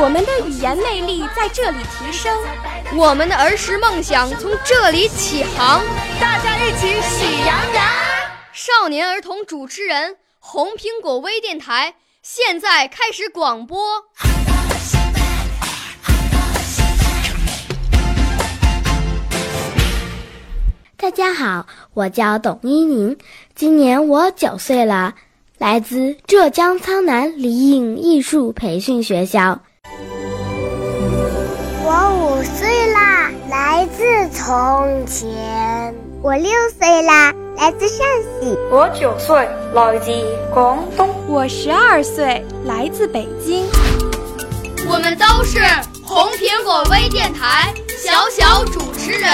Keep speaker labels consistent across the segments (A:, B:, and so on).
A: 我们的语言魅力在这里提升，
B: 我们的儿时梦想从这里起航。
C: 大家一起喜羊羊。
B: 少年儿童主持人，红苹果微电台。现在开始广播。
D: 大家好，我叫董一宁，今年我九岁了，来自浙江苍南李颖艺术培训学校。
E: 我五岁啦，来自从前。我六岁啦，来自陕西。
F: 我九岁，来自广东。
A: 我十二岁，来自北京。
B: 我们都是红苹果微电台小小主持人。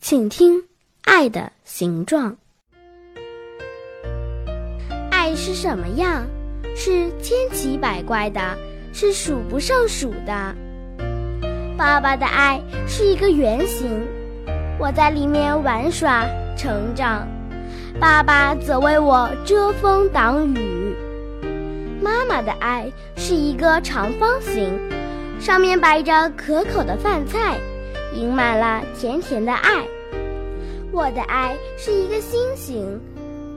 D: 请听《爱的形状》。是什么样？是千奇百怪的，是数不胜数的。爸爸的爱是一个圆形，我在里面玩耍成长。爸爸则为我遮风挡雨。妈妈的爱是一个长方形，上面摆着可口的饭菜，盈满了甜甜的爱。我的爱是一个心形，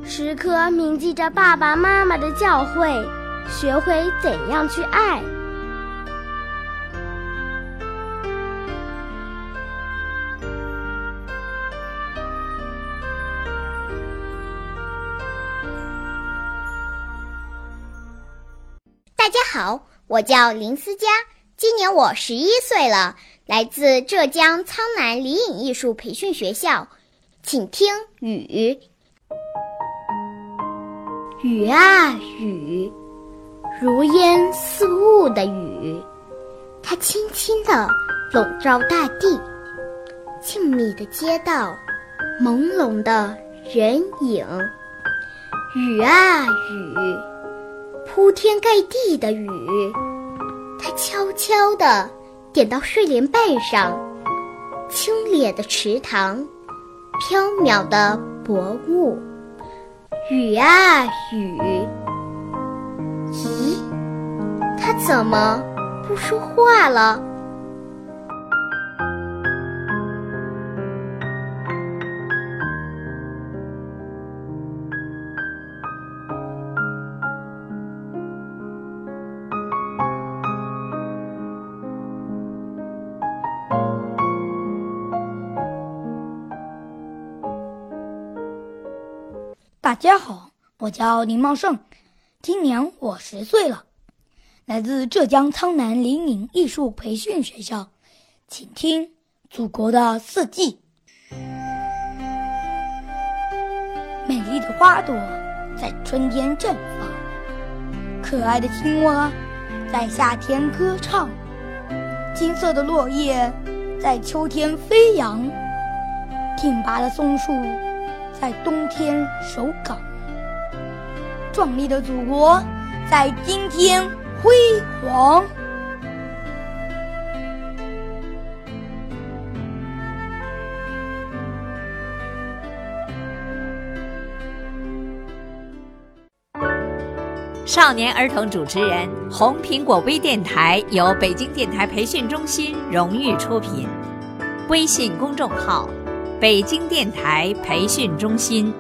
D: 时刻铭记着爸爸妈妈的教诲，学会怎样去爱。
E: 大家好，我叫林思佳，今年我十一岁了，来自浙江苍南李颖艺术培训学校，请听雨。
D: 雨啊雨，如烟似雾的雨，它轻轻地笼罩大地，静谧的街道，朦胧的人影。雨啊雨。铺天盖地的雨，它悄悄地点到睡莲背上，清冽的池塘，飘渺的薄雾。雨啊雨，咦，它怎么不说话了？
G: 大家好，我叫林茂盛，今年我十岁了，来自浙江苍南林颖艺术培训学校，请听《祖国的四季》。美丽的花朵在春天绽放，可爱的青蛙在夏天歌唱，金色的落叶在秋天飞扬，挺拔的松树。在冬天守岗，壮丽的祖国在今天辉煌。
H: 少年儿童主持人，红苹果微电台由北京电台培训中心荣誉出品，微信公众号。北京电台培训中心。